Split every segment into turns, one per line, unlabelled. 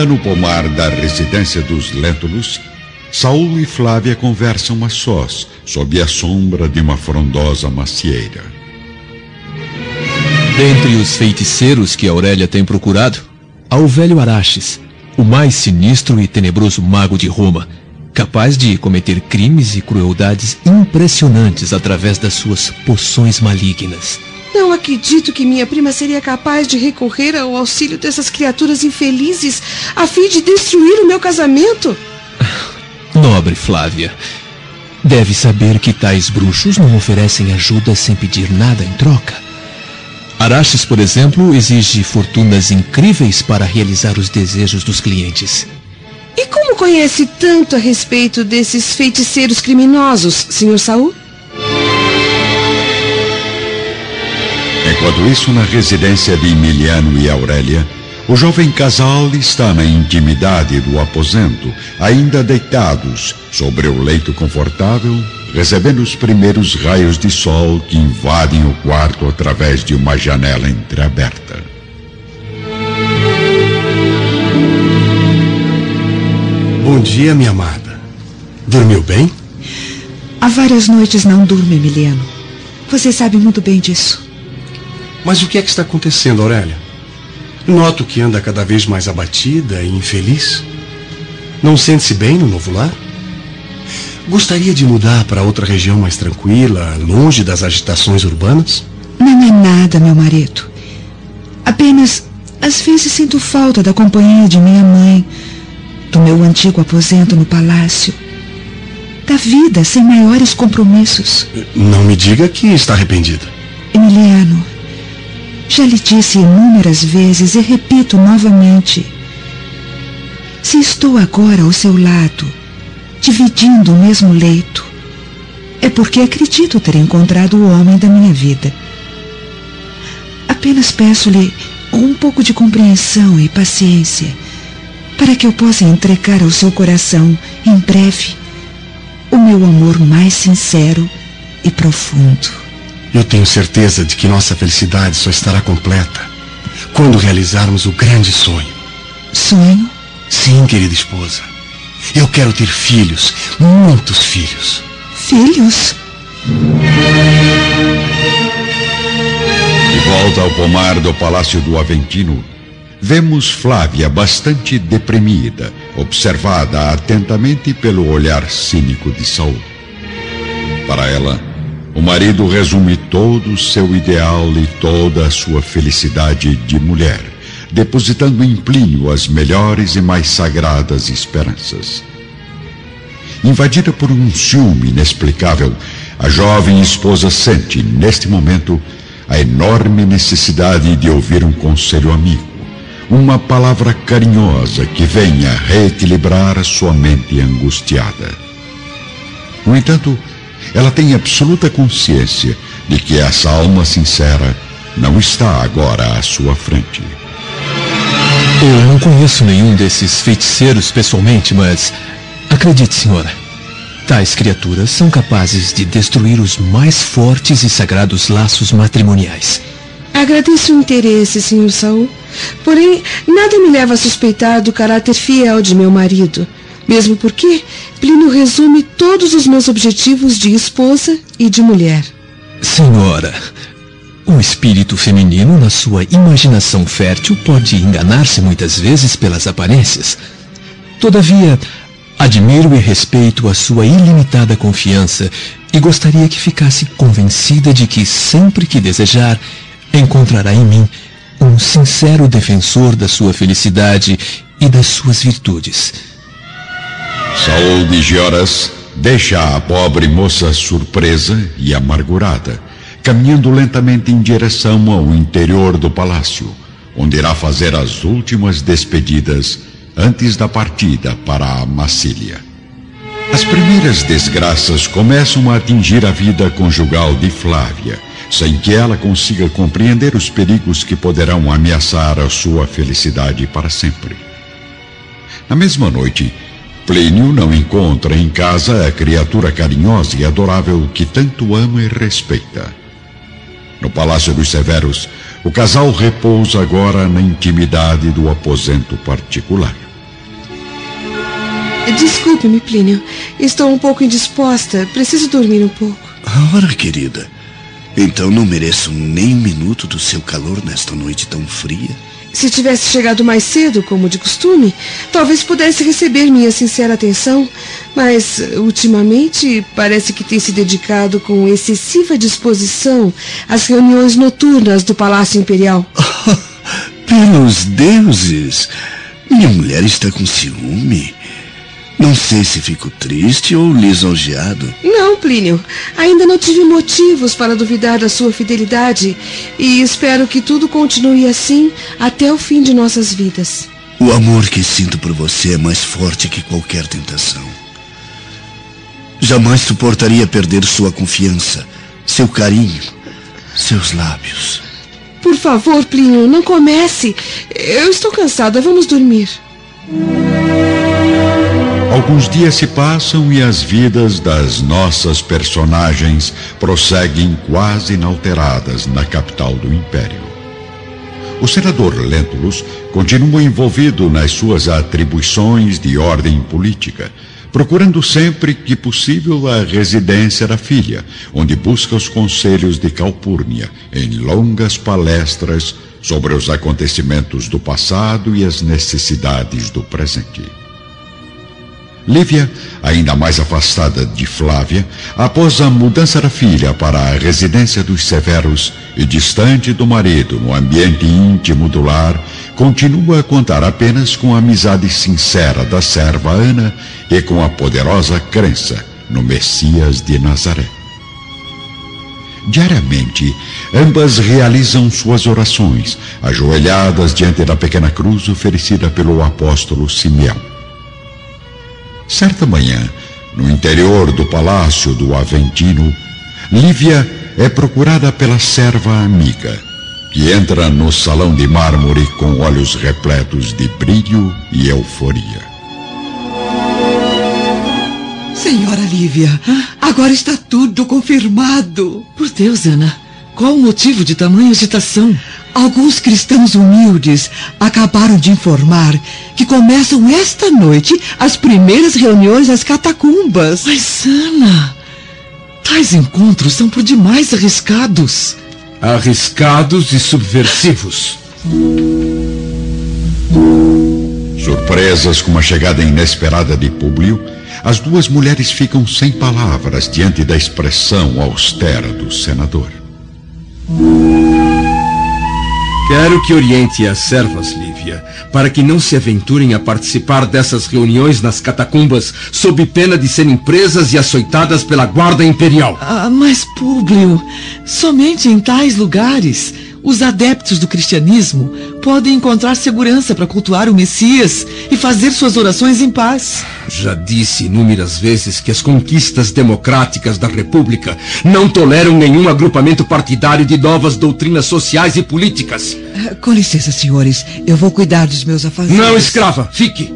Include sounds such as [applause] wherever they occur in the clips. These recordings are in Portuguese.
Ainda no pomar da residência dos Léntulos, Saul e Flávia conversam a sós, sob a sombra de uma frondosa macieira.
Dentre os feiticeiros que Aurélia tem procurado, há o velho Araches, o mais sinistro e tenebroso mago de Roma, capaz de cometer crimes e crueldades impressionantes através das suas poções malignas.
Não acredito que minha prima seria capaz de recorrer ao auxílio dessas criaturas infelizes a fim de destruir o meu casamento.
Nobre Flávia, deve saber que tais bruxos não oferecem ajuda sem pedir nada em troca. Araches, por exemplo, exige fortunas incríveis para realizar os desejos dos clientes.
E como conhece tanto a respeito desses feiticeiros criminosos, Sr. Saul?
Enquanto isso, na residência de Emiliano e Aurélia, o jovem casal está na intimidade do aposento, ainda deitados sobre o leito confortável, recebendo os primeiros raios de sol que invadem o quarto através de uma janela entreaberta.
Bom dia, minha amada. Dormiu bem?
Há várias noites não durmo, Emiliano. Você sabe muito bem disso.
Mas o que é que está acontecendo, Aurélia? Noto que anda cada vez mais abatida e infeliz. Não sente-se bem no novo lar? Gostaria de mudar para outra região mais tranquila, longe das agitações urbanas?
Não é nada, meu marido. Apenas, às vezes sinto falta da companhia de minha mãe, do meu antigo aposento no palácio, da vida sem maiores compromissos.
Não me diga que está arrependida.
Emiliano, já lhe disse inúmeras vezes e repito novamente. Se estou agora ao seu lado, dividindo o mesmo leito, é porque acredito ter encontrado o homem da minha vida. Apenas peço-lhe um pouco de compreensão e paciência para que eu possa entregar ao seu coração, em breve, o meu amor mais sincero e profundo.
Eu tenho certeza de que nossa felicidade só estará completa quando realizarmos o grande sonho.
Sonho?
Sim, querida esposa. Eu quero ter filhos, muitos filhos.
Filhos?
De volta ao pomar do Palácio do Aventino, vemos Flávia bastante deprimida, observada atentamente pelo olhar cínico de Saul. Para ela, o marido resume todo o seu ideal e toda a sua felicidade de mulher, depositando em Plínio as melhores e mais sagradas esperanças. Invadida por um ciúme inexplicável, a jovem esposa sente, neste momento, a enorme necessidade de ouvir um conselho amigo, uma palavra carinhosa que venha reequilibrar a sua mente angustiada. No entanto, ela tem absoluta consciência de que essa alma sincera não está agora à sua frente.
Eu não conheço nenhum desses feiticeiros pessoalmente, mas acredite, senhora, tais criaturas são capazes de destruir os mais fortes e sagrados laços matrimoniais.
Agradeço o interesse, Sr. Saul. Porém, nada me leva a suspeitar do caráter fiel de meu marido. Mesmo porque Plínio resume todos os meus objetivos de esposa e de mulher.
Senhora, o espírito feminino, na sua imaginação fértil, pode enganar-se muitas vezes pelas aparências. Todavia, admiro e respeito a sua ilimitada confiança e gostaria que ficasse convencida de que, sempre que desejar, encontrará em mim um sincero defensor da sua felicidade e das suas virtudes.
Saul de Gioras deixa a pobre moça surpresa e amargurada, caminhando lentamente em direção ao interior do palácio, onde irá fazer as últimas despedidas antes da partida para a Massília. As primeiras desgraças começam a atingir a vida conjugal de Flávia, sem que ela consiga compreender os perigos que poderão ameaçar a sua felicidade para sempre. Na mesma noite, Plínio não encontra em casa a criatura carinhosa e adorável que tanto ama e respeita. No Palácio dos Severos, O casal repousa agora na intimidade do aposento particular.
Desculpe-me, Plínio. Estou um pouco indisposta. Preciso dormir um pouco.
Ora, querida. Então não mereço nem um minuto do seu calor nesta noite tão fria.
Se tivesse chegado mais cedo, como de costume, talvez pudesse receber minha sincera atenção, mas ultimamente parece que tem se dedicado com excessiva disposição às reuniões noturnas do Palácio Imperial. [laughs]
Pelos deuses! Minha mulher está com ciúme. Não sei se fico triste ou lisonjeado.
Não, Plínio. Ainda não tive motivos para duvidar da sua fidelidade e espero que tudo continue assim até o fim de nossas vidas.
O amor que sinto por você é mais forte que qualquer tentação. Jamais suportaria perder sua confiança, seu carinho, seus lábios.
Por favor, Plínio, não comece. Eu estou cansada. Vamos dormir.
Alguns dias se passam e as vidas das nossas personagens prosseguem quase inalteradas na capital do Império. O senador Lentulus continua envolvido nas suas atribuições de ordem política, procurando sempre que possível a residência da filha, onde busca os conselhos de Calpurnia em longas palestras sobre os acontecimentos do passado e as necessidades do presente. Lívia, ainda mais afastada de Flávia, após a mudança da filha para a residência dos Severos e distante do marido no ambiente íntimo do lar, continua a contar apenas com a amizade sincera da serva Ana e com a poderosa crença no Messias de Nazaré. Diariamente, ambas realizam suas orações, ajoelhadas diante da pequena cruz oferecida pelo apóstolo Simeão. Certa manhã, no interior do palácio do Aventino, Lívia é procurada pela serva amiga, que entra no salão de mármore com olhos repletos de brilho e euforia.
Senhora Lívia, agora está tudo confirmado.
Por Deus, Ana, qual o motivo de tamanha agitação?
Alguns cristãos humildes acabaram de informar que começam esta noite as primeiras reuniões nas catacumbas.
Mas, Ana, tais encontros são por demais arriscados.
Arriscados e subversivos.
Surpresas com a chegada inesperada de Públio, as duas mulheres ficam sem palavras diante da expressão austera do senador.
Quero que oriente as servas, Lívia, para que não se aventurem a participar dessas reuniões nas catacumbas, sob pena de serem presas e açoitadas pela guarda imperial.
Ah, mas, Públio, somente em tais lugares os adeptos do cristianismo podem encontrar segurança para cultuar o Messias e fazer suas orações em paz.
Já disse inúmeras vezes que as conquistas democráticas da República não toleram nenhum agrupamento partidário de novas doutrinas sociais e políticas.
Ah, com licença, senhores, eu vou cuidar dos meus afazeres.
Não, escrava, fique.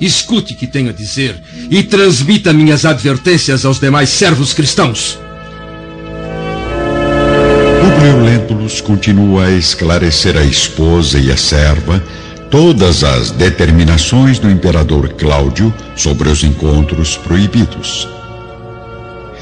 Escute o que tenho a dizer e transmita minhas advertências aos demais servos cristãos.
Publio Lentulus continua a esclarecer a esposa e a serva todas as determinações do imperador Cláudio sobre os encontros proibidos.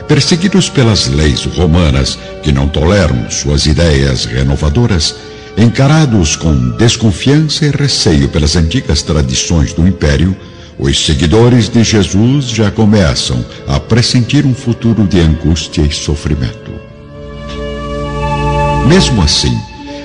Perseguidos pelas leis romanas que não toleram suas ideias renovadoras, encarados com desconfiança e receio pelas antigas tradições do império, os seguidores de Jesus já começam a pressentir um futuro de angústia e sofrimento. Mesmo assim,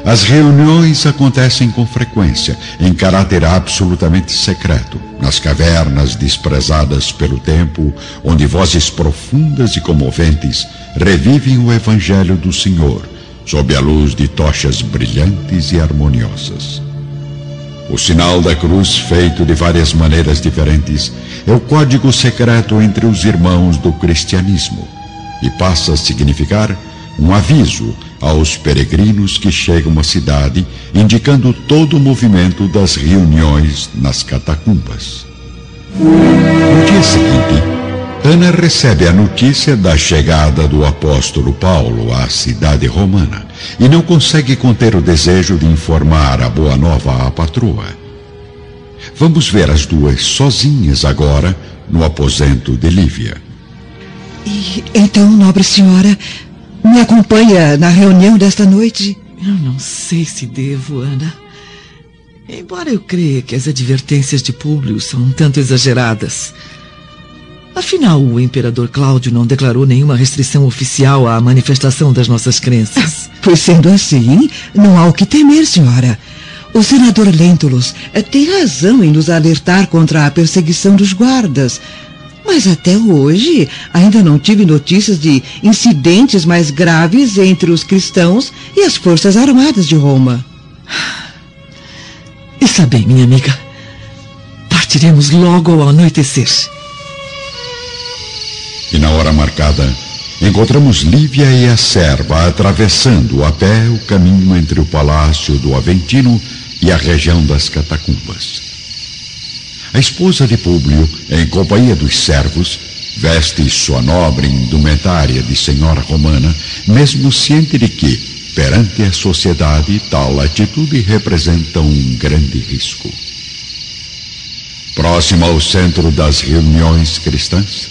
as reuniões acontecem com frequência, em caráter absolutamente secreto, nas cavernas desprezadas pelo tempo, onde vozes profundas e comoventes revivem o Evangelho do Senhor, sob a luz de tochas brilhantes e harmoniosas. O sinal da cruz, feito de várias maneiras diferentes, é o código secreto entre os irmãos do cristianismo e passa a significar um aviso aos peregrinos que chegam à cidade, indicando todo o movimento das reuniões nas catacumbas. No dia seguinte, Ana recebe a notícia da chegada do apóstolo Paulo à cidade romana e não consegue conter o desejo de informar a boa nova à patroa. Vamos ver as duas sozinhas agora no aposento de Lívia.
E então, nobre senhora, me acompanha na reunião desta noite?
Eu não sei se devo, Ana. Embora eu creia que as advertências de Públio são um tanto exageradas. Afinal, o imperador Cláudio não declarou nenhuma restrição oficial à manifestação das nossas crenças. [laughs]
Pois sendo assim, não há o que temer, senhora. O senador Lentulus tem razão em nos alertar contra a perseguição dos guardas. Mas até hoje ainda não tive notícias de incidentes mais graves entre os cristãos e as forças armadas de Roma. [sighs]
Está bem, minha amiga. Partiremos logo ao anoitecer.
E na hora marcada, encontramos Lívia e a serva atravessando a pé o caminho entre o palácio do Aventino e a região das catacumbas. A esposa de Públio, em companhia dos servos, veste sua nobre indumentária de senhora romana, mesmo ciente de que, perante a sociedade, tal atitude representa um grande risco. Próxima ao centro das reuniões cristãs,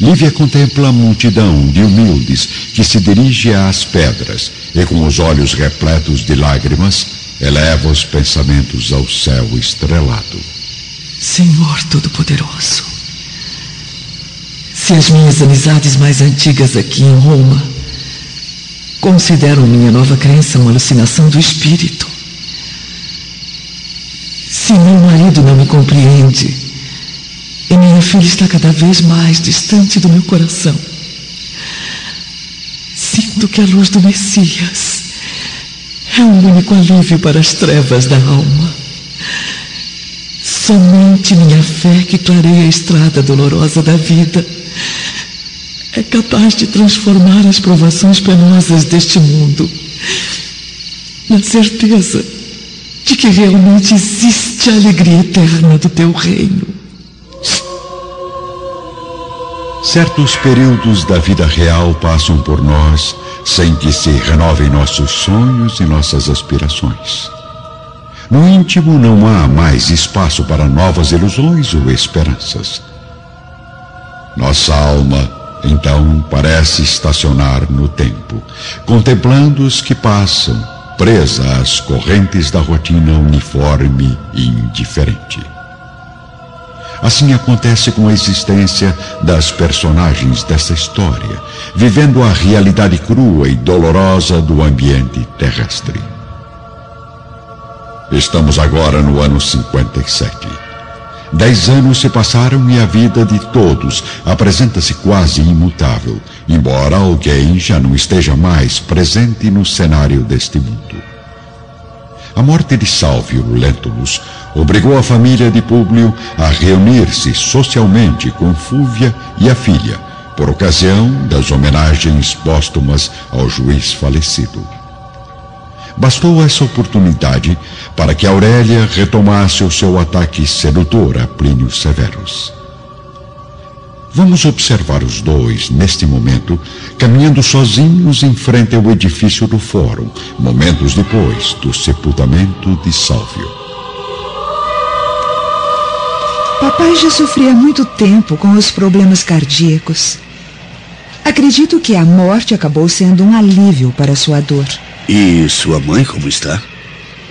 Lívia contempla a multidão de humildes que se dirige às pedras e, com os olhos repletos de lágrimas, eleva os pensamentos ao céu estrelado.
Senhor Todo-Poderoso, se as minhas amizades mais antigas aqui em Roma consideram minha nova crença uma alucinação do espírito, se meu marido não me compreende, e minha filha está cada vez mais distante do meu coração. Sinto que a luz do Messias é o único alívio para as trevas da alma. Somente minha fé que clareia a estrada dolorosa da vida é capaz de transformar as provações penosas deste mundo na certeza de que realmente existe a alegria eterna do teu reino.
Certos períodos da vida real passam por nós sem que se renovem nossos sonhos e nossas aspirações. No íntimo não há mais espaço para novas ilusões ou esperanças. Nossa alma, então, parece estacionar no tempo, contemplando os que passam, presa às correntes da rotina uniforme e indiferente. Assim acontece com a existência das personagens dessa história, vivendo a realidade crua e dolorosa do ambiente terrestre. Estamos agora no ano 57. Dez anos se passaram e a vida de todos apresenta-se quase imutável, embora alguém já não esteja mais presente no cenário deste mundo. A morte de Salvio Lentulus obrigou a família de Públio a reunir-se socialmente com Fúvia e a filha, por ocasião das homenagens póstumas ao juiz falecido. Bastou essa oportunidade para que Aurélia retomasse o seu ataque sedutor a Plínio Severus. Vamos observar os dois, neste momento, caminhando sozinhos em frente ao edifício do fórum, momentos depois do sepultamento de Sálvio.
Papai já sofria muito tempo com os problemas cardíacos. Acredito que a morte acabou sendo um alívio para sua dor.
E sua mãe como está?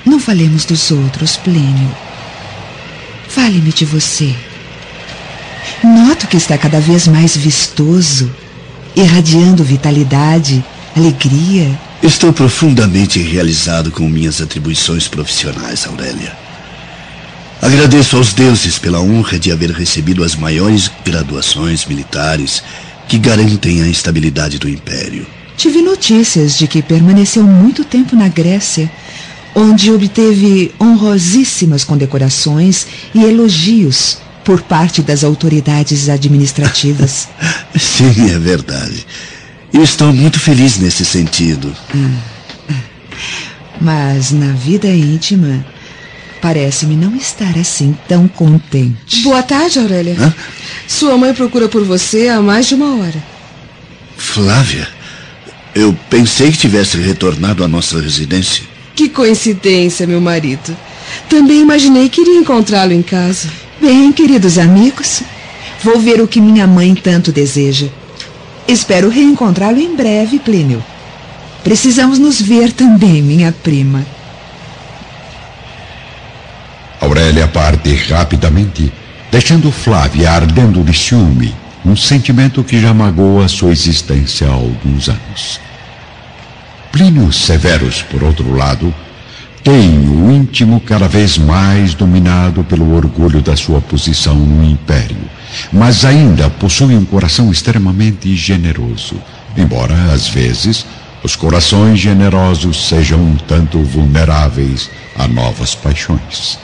Não falemos dos outros, Plínio. Fale-me de você. Noto que está cada vez mais vistoso, irradiando vitalidade, alegria.
Estou profundamente realizado com minhas atribuições profissionais, Aurélia. Agradeço aos deuses pela honra de haver recebido as maiores graduações militares que garantem a estabilidade do império.
Tive notícias de que permaneceu muito tempo na Grécia, onde obteve honrosíssimas condecorações e elogios por parte das autoridades administrativas. [laughs]
Sim, é verdade. E estou muito feliz nesse sentido.
Mas na vida íntima, Parece-me não estar assim tão contente.
Boa tarde, Aurélia.
Hã?
Sua mãe procura por você há mais de uma hora.
Flávia, eu pensei que tivesse retornado à nossa residência.
Que coincidência, meu marido. Também imaginei que iria encontrá-lo em casa.
Bem, queridos amigos, vou ver o que minha mãe tanto deseja. Espero reencontrá-lo em breve, Plínio. Precisamos nos ver também, minha prima.
Aurélia parte rapidamente, deixando Flávia ardendo de ciúme, um sentimento que já magoa sua existência há alguns anos. Plínio Severus, por outro lado, tem o íntimo cada vez mais dominado pelo orgulho da sua posição no império, mas ainda possui um coração extremamente generoso, embora, às vezes, os corações generosos sejam um tanto vulneráveis a novas paixões.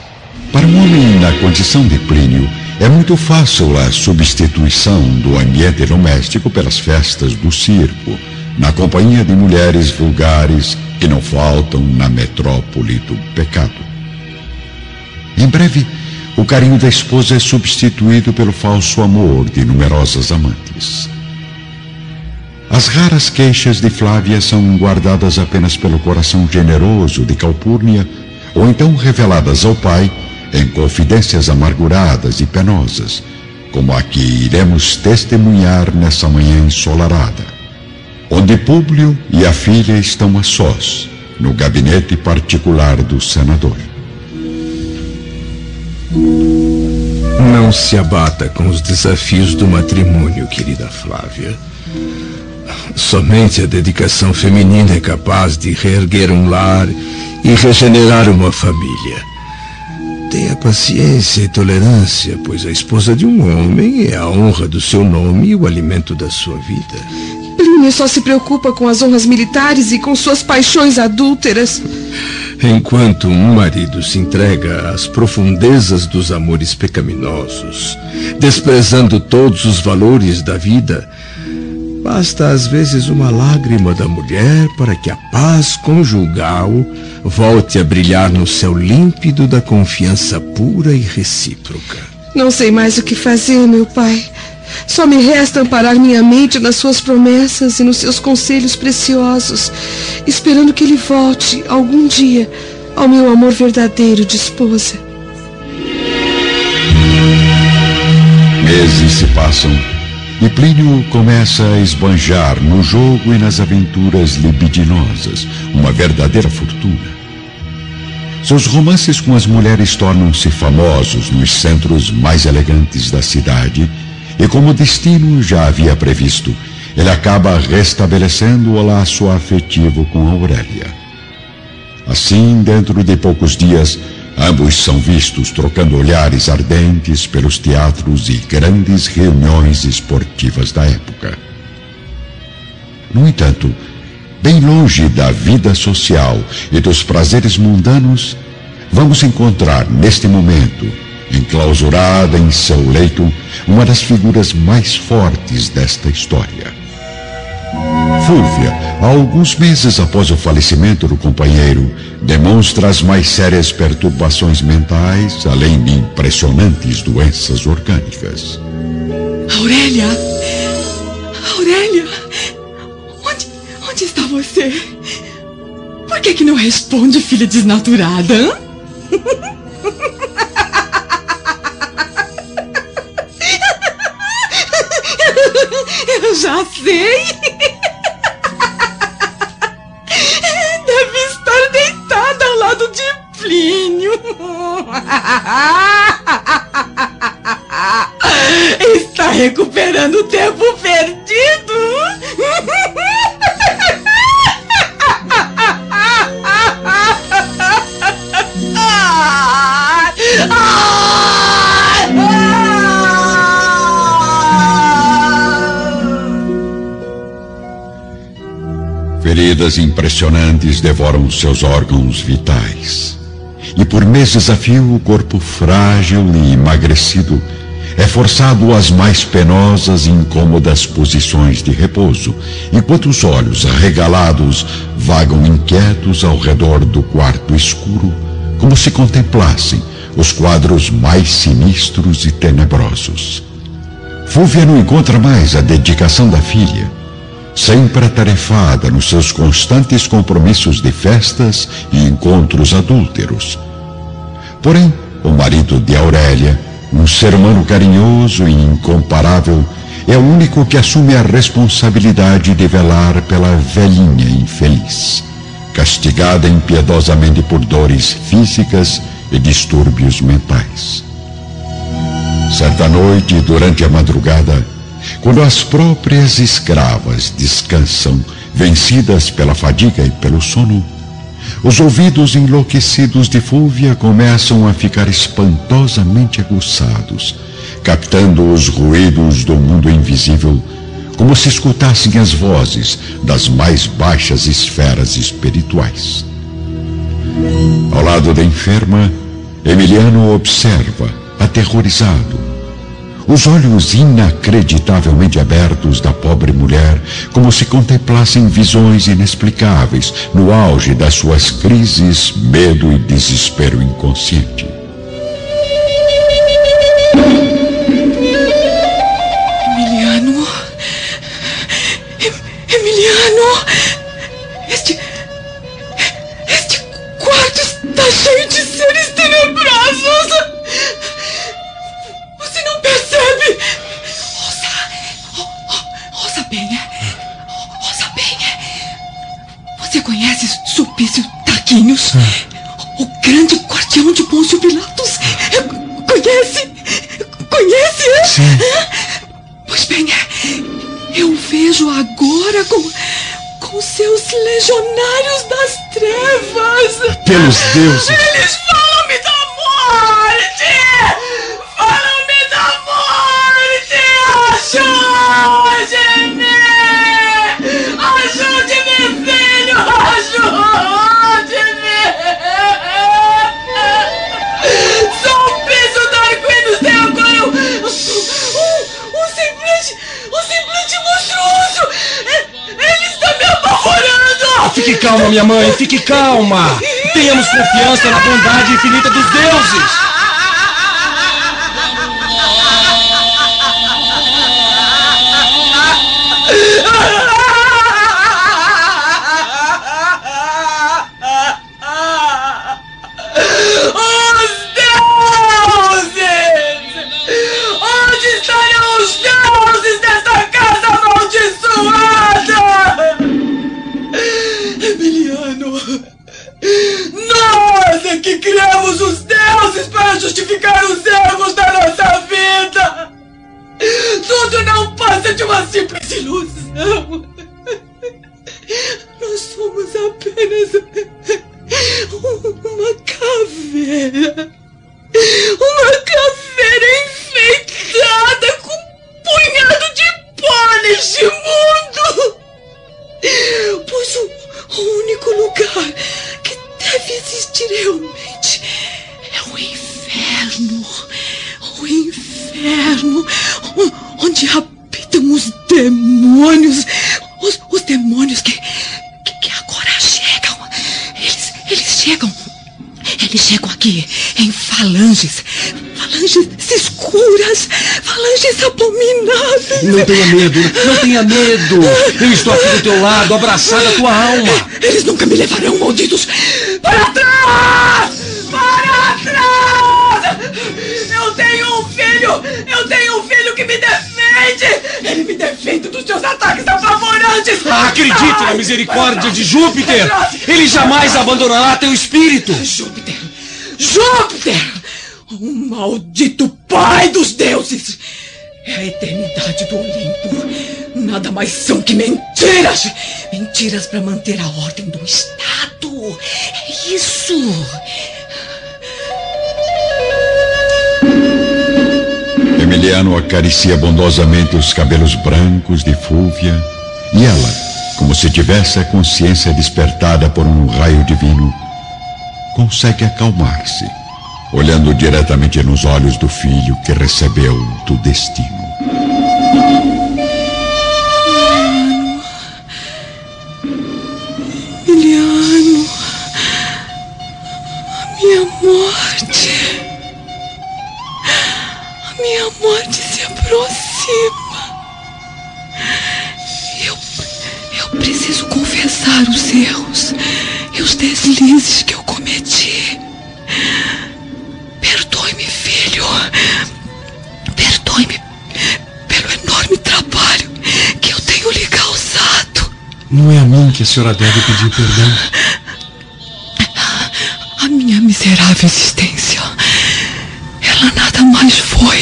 Para um homem na condição de Plínio, é muito fácil a substituição do ambiente doméstico pelas festas do circo, na companhia de mulheres vulgares que não faltam na metrópole do pecado. Em breve, o carinho da esposa é substituído pelo falso amor de numerosas amantes. As raras queixas de Flávia são guardadas apenas pelo coração generoso de Calpurnia, ou então reveladas ao pai em confidências amarguradas e penosas, como a que iremos testemunhar nessa manhã ensolarada, onde Públio e a filha estão a sós, no gabinete particular do senador.
Não se abata com os desafios do matrimônio, querida Flávia. Somente a dedicação feminina é capaz de reerguer um lar e regenerar uma família. Tenha paciência e tolerância, pois a esposa de um homem é a honra do seu nome e o alimento da sua vida.
Plínio só se preocupa com as honras militares e com suas paixões adúlteras.
Enquanto um marido se entrega às profundezas dos amores pecaminosos, desprezando todos os valores da vida, basta às vezes uma lágrima da mulher para que a paz conjugal volte a brilhar no céu límpido da confiança pura e recíproca.
Não sei mais o que fazer, meu pai. Só me resta amparar minha mente nas suas promessas e nos seus conselhos preciosos, esperando que ele volte algum dia ao meu amor verdadeiro de esposa.
Meses se passam e Plínio começa a esbanjar no jogo e nas aventuras libidinosas uma verdadeira fortuna. Seus romances com as mulheres tornam-se famosos nos centros mais elegantes da cidade e, como o destino já havia previsto, ele acaba restabelecendo o laço afetivo com Aurélia. Assim, dentro de poucos dias, ambos são vistos trocando olhares ardentes pelos teatros e grandes reuniões esportivas da época. No entanto, bem longe da vida social e dos prazeres mundanos, vamos encontrar neste momento, enclausurada em seu leito, uma das figuras mais fortes desta história. Fúlvia, há alguns meses após o falecimento do companheiro, demonstra as mais sérias perturbações mentais, além de impressionantes doenças orgânicas.
Aurélia! Aurélia! Onde, onde está você? Por que, que não responde, filha desnaturada? Hã? [laughs] Eu já sei! [laughs] Está recuperando o tempo perdido.
Feridas impressionantes devoram seus órgãos vitais. E por meses a fio, o corpo frágil e emagrecido é forçado às mais penosas e incômodas posições de repouso, enquanto os olhos arregalados vagam inquietos ao redor do quarto escuro, como se contemplassem os quadros mais sinistros e tenebrosos. Fúvia não encontra mais a dedicação da filha, sempre atarefada nos seus constantes compromissos de festas e encontros adúlteros. Porém, o marido de Aurélia, um ser humano carinhoso e incomparável, é o único que assume a responsabilidade de velar pela velhinha infeliz, castigada impiedosamente por dores físicas e distúrbios mentais. Certa noite, durante a madrugada, quando as próprias escravas descansam, vencidas pela fadiga e pelo sono, os ouvidos enlouquecidos de Fúvia começam a ficar espantosamente aguçados, captando os ruídos do mundo invisível, como se escutassem as vozes das mais baixas esferas espirituais. Ao lado da enferma, Emiliano observa, aterrorizado, os olhos inacreditavelmente abertos da pobre mulher, como se contemplassem visões inexplicáveis no auge das suas crises, medo e desespero inconsciente.
Deuses.
Eles falam-me da morte! Falam-me da morte! Ajude-me! Ajude-me, filho! Ajude-me! Sou um piso Darquinos tem agora um, um, um semblante, um semblante monstruoso! Ele está me apavorando!
Fique calma, minha mãe, fique calma. Tenhamos confiança na bondade infinita dos deuses.
Falanges abomináveis.
Não tenha medo, não tenha medo. Eu estou aqui do teu lado, abraçado à tua alma.
Eles nunca me levarão, malditos! Para trás! Para trás! Eu tenho um filho! Eu tenho um filho que me defende! Ele me defende dos seus ataques apavorantes!
Acredite na misericórdia de Júpiter. Ele jamais abandonará teu espírito.
Júpiter! Júpiter! O maldito pai dos deuses! É a eternidade do Olimpo. Nada mais são que mentiras! Mentiras para manter a ordem do Estado! É isso!
Emiliano acaricia bondosamente os cabelos brancos de Fúvia e ela, como se tivesse a consciência despertada por um raio divino, consegue acalmar-se, olhando diretamente nos olhos do filho que recebeu do destino.
Miliano. Miliano. A minha morte. A minha morte se aproxima. Eu. Eu preciso confessar os erros e os deslizes que eu cometi.
Não é a mim que a senhora deve pedir perdão.
A minha miserável existência, ela nada mais foi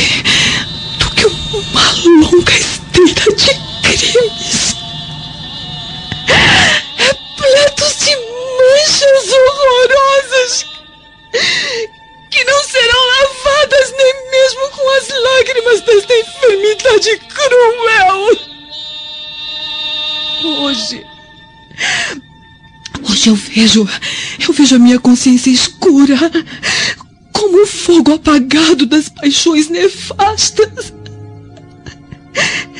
do que uma longa esteira de vejo. Eu vejo a minha consciência escura. Como o fogo apagado das paixões nefastas.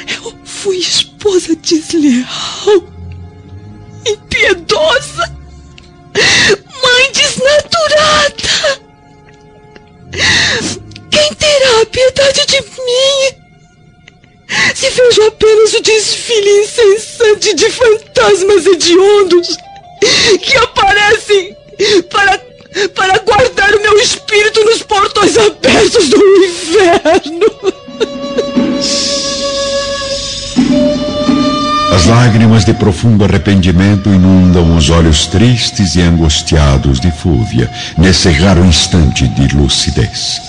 Eu fui esposa desleal. Impiedosa. Mãe desnaturada. Quem terá piedade de mim? Se vejo apenas o desfile incessante de fantasmas hediondos
lágrimas de profundo arrependimento inundam os olhos tristes e angustiados de Fúvia nesse raro instante de lucidez.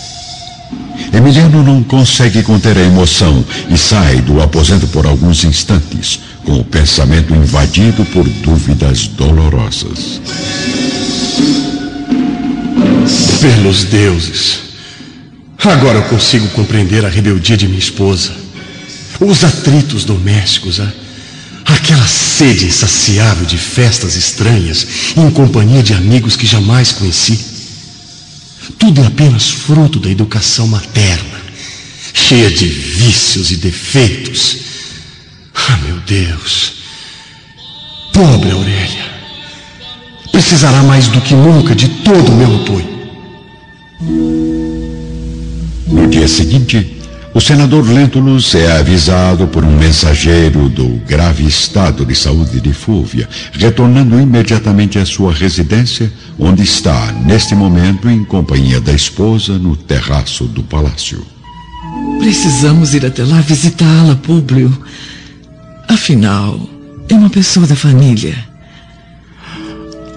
Emiliano não consegue conter a emoção e sai do aposento por alguns instantes, com o pensamento invadido por dúvidas dolorosas.
Pelos deuses. Agora eu consigo compreender a rebeldia de minha esposa. Os atritos domésticos, a, aquela sede insaciável de festas estranhas em companhia de amigos que jamais conheci. Tudo é apenas fruto da educação materna, cheia de vícios e defeitos. Ah, meu Deus! Pobre Aurélia! Precisará mais do que nunca de todo o meu apoio.
No dia seguinte, o senador Lentulus é avisado por um mensageiro do grave estado de saúde de Fúvia, retornando imediatamente à sua residência, onde está, neste momento, em companhia da esposa, no terraço do palácio.
Precisamos ir até lá visitá-la, Públio. Afinal, é uma pessoa da família.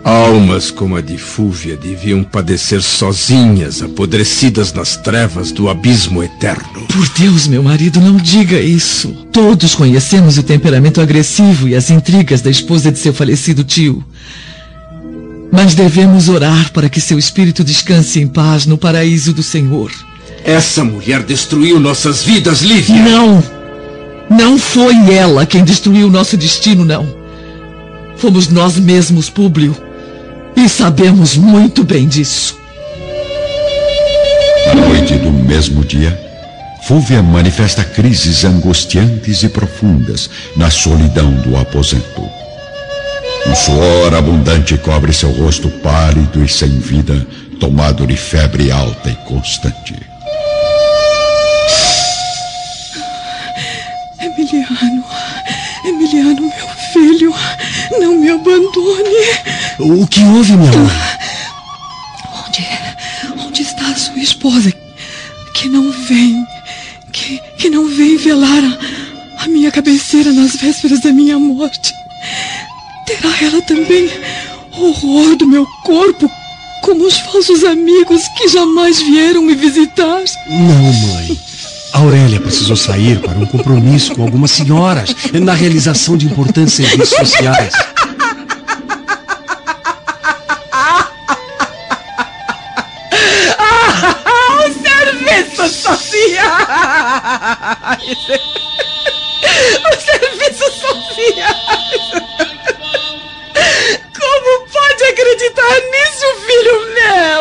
Almas como a de Fúvia deviam padecer sozinhas, apodrecidas nas trevas do abismo eterno.
Por Deus, meu marido, não diga isso. Todos conhecemos o temperamento agressivo e as intrigas da esposa de seu falecido tio. Mas devemos orar para que seu espírito descanse em paz no paraíso do Senhor.
Essa mulher destruiu nossas vidas, Lívia.
Não! Não foi ela quem destruiu nosso destino, não. Fomos nós mesmos, Públio. E sabemos muito bem disso.
À noite do mesmo dia, Fúvia manifesta crises angustiantes e profundas na solidão do aposento. Um suor abundante cobre seu rosto pálido e sem vida, tomado de febre alta e constante.
Emiliano, Emiliano, meu filho, não me abandone.
O que houve, minha mãe?
Onde, onde está a sua esposa? Que não vem, que, que não vem velar a, a minha cabeceira nas vésperas da minha morte. Terá ela também horror do meu corpo, como os falsos amigos que jamais vieram me visitar?
Não, mãe. A Aurélia precisou sair para um compromisso com algumas senhoras na realização de importantes serviços sociais.
O serviço social! Como pode acreditar nisso, filho meu?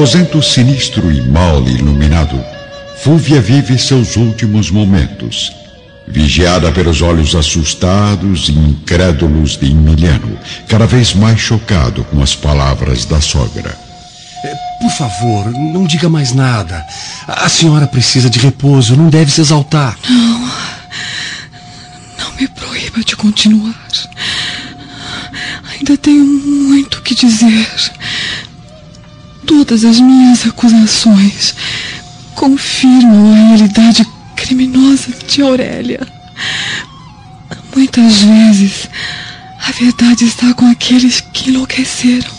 Aposento sinistro e mal iluminado, Fúvia vive seus últimos momentos, vigiada pelos olhos assustados e incrédulos de Emiliano, cada vez mais chocado com as palavras da sogra.
É, por favor, não diga mais nada. A senhora precisa de repouso, não deve se exaltar.
Não. Não me proíba de continuar. Ainda tenho muito que dizer. Todas as minhas acusações confirmam a realidade criminosa de Aurélia. Muitas vezes a verdade está com aqueles que enlouqueceram.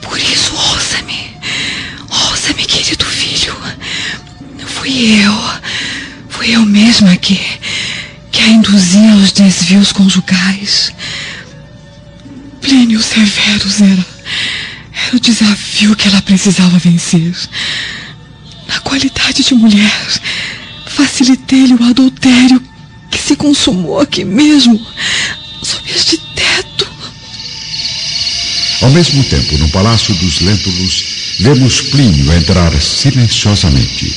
Por isso, ouça-me. Ouça-me, querido filho. Fui eu. Fui eu mesma que, que a induzia aos desvios conjugais. Plínio Severus era, era o desafio que ela precisava vencer. Na qualidade de mulher, facilitei-lhe o adultério que se consumou aqui mesmo, sob este teto.
Ao mesmo tempo, no Palácio dos Lentulus, vemos Plínio entrar silenciosamente,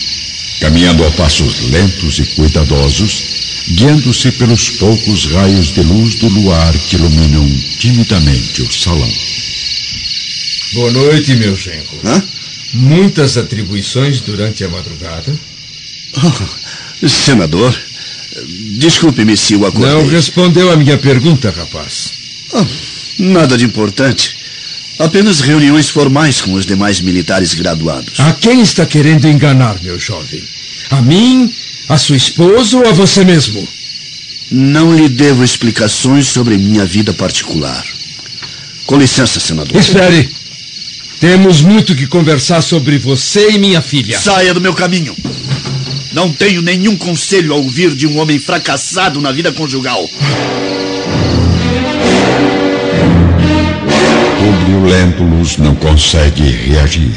caminhando a passos lentos e cuidadosos, guiando-se pelos poucos raios de luz do luar que iluminam timidamente o salão.
Boa noite, meu genro.
Hã?
Muitas atribuições durante a madrugada?
Oh, senador, desculpe-me se o acordei.
Não respondeu a minha pergunta, rapaz.
Oh, nada de importante. Apenas reuniões formais com os demais militares graduados.
A quem está querendo enganar, meu jovem? A mim, a sua esposa ou a você mesmo?
Não lhe devo explicações sobre minha vida particular. Com licença, senador.
Espere! Temos muito que conversar sobre você e minha filha.
Saia do meu caminho. Não tenho nenhum conselho a ouvir de um homem fracassado na vida conjugal.
Publio Lentulus não consegue reagir.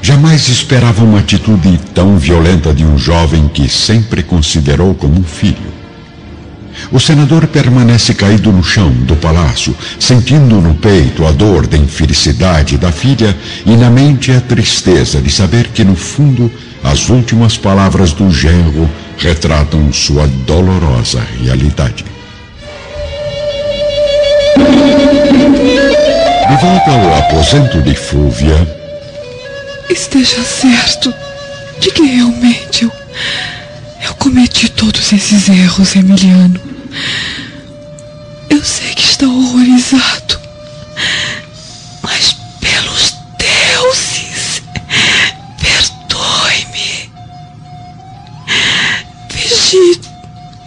Jamais esperava uma atitude tão violenta de um jovem que sempre considerou como um filho. O senador permanece caído no chão do palácio, sentindo no peito a dor da infelicidade da filha e na mente a tristeza de saber que, no fundo, as últimas palavras do genro retratam sua dolorosa realidade. De volta ao aposento de Fúvia.
Esteja certo de que realmente eu, eu cometi todos esses erros, Emiliano. Eu sei que está horrorizado, mas pelos deuses, perdoe-me. Vigie,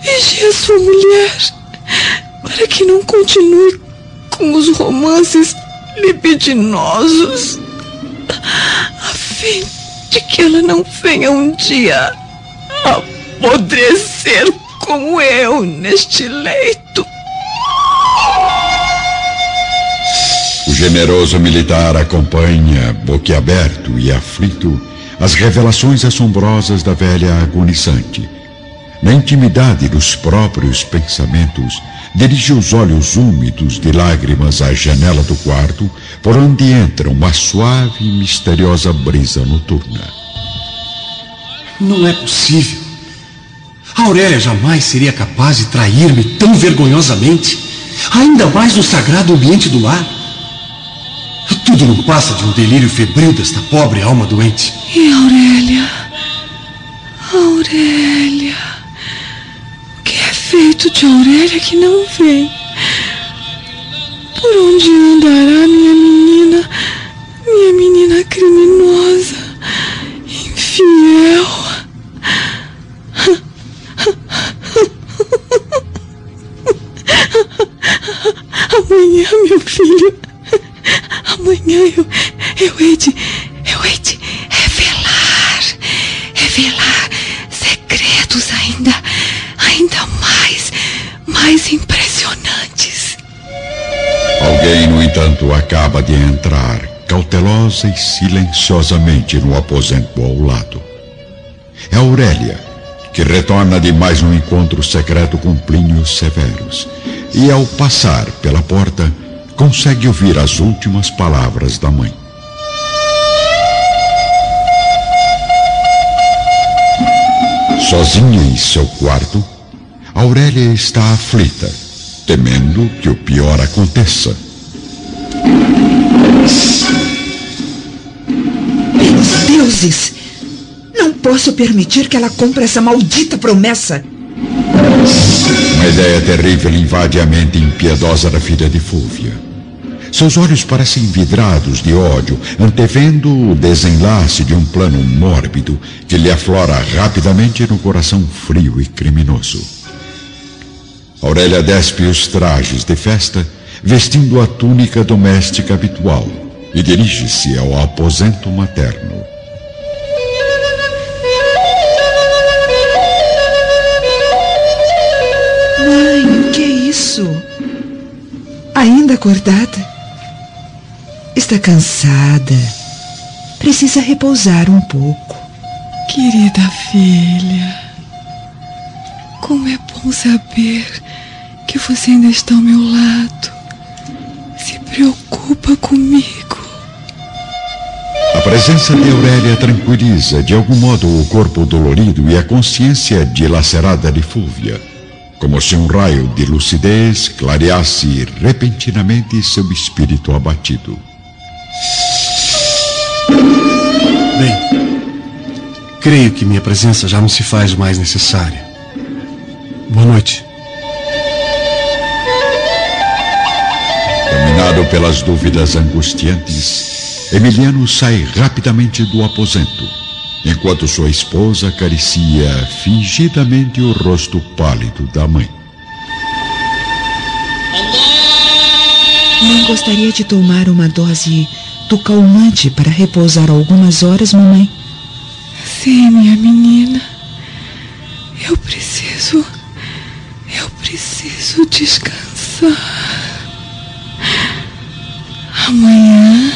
vigie a sua mulher, para que não continue com os romances libidinosos, a fim de que ela não venha um dia apodrecer como eu neste leito.
O generoso militar acompanha, boquiaberto e aflito, as revelações assombrosas da velha agonizante. Na intimidade dos próprios pensamentos, dirige os olhos úmidos de lágrimas à janela do quarto, por onde entra uma suave e misteriosa brisa noturna.
Não é possível. Aurélia jamais seria capaz de trair-me tão vergonhosamente, ainda mais no sagrado ambiente do lar. Tudo não passa de um delírio febril desta pobre alma doente.
E Aurélia? Aurélia? O que é feito de Aurélia que não vem? Por onde andará
e silenciosamente, no aposento ao lado. É Aurélia, que retorna de mais um encontro secreto com Plínio Severus. E ao passar pela porta, consegue ouvir as últimas palavras da mãe. Sozinha em seu quarto, Aurélia está aflita, temendo que o pior aconteça.
Deuses! Não posso permitir que ela cumpra essa maldita promessa.
Uma ideia terrível invade a mente impiedosa da filha de Fúvia. Seus olhos parecem vidrados de ódio, antevendo o desenlace de um plano mórbido que lhe aflora rapidamente no coração frio e criminoso. Aurélia despe os trajes de festa, vestindo a túnica doméstica habitual, e dirige-se ao aposento materno.
Mãe, o que é isso? Ainda acordada? Está cansada. Precisa repousar um pouco.
Querida filha, como é bom saber que você ainda está ao meu lado. Se preocupa comigo.
A presença de Aurélia tranquiliza de algum modo o corpo dolorido e a consciência dilacerada de Fúvia, como se um raio de lucidez clareasse repentinamente seu espírito abatido.
Bem, creio que minha presença já não se faz mais necessária. Boa noite.
Dominado pelas dúvidas angustiantes, Emiliano sai rapidamente do aposento, enquanto sua esposa acaricia fingidamente o rosto pálido da mãe.
Não gostaria de tomar uma dose do calmante para repousar algumas horas, mamãe?
Sim, minha menina. Eu preciso. Eu preciso descansar. Amanhã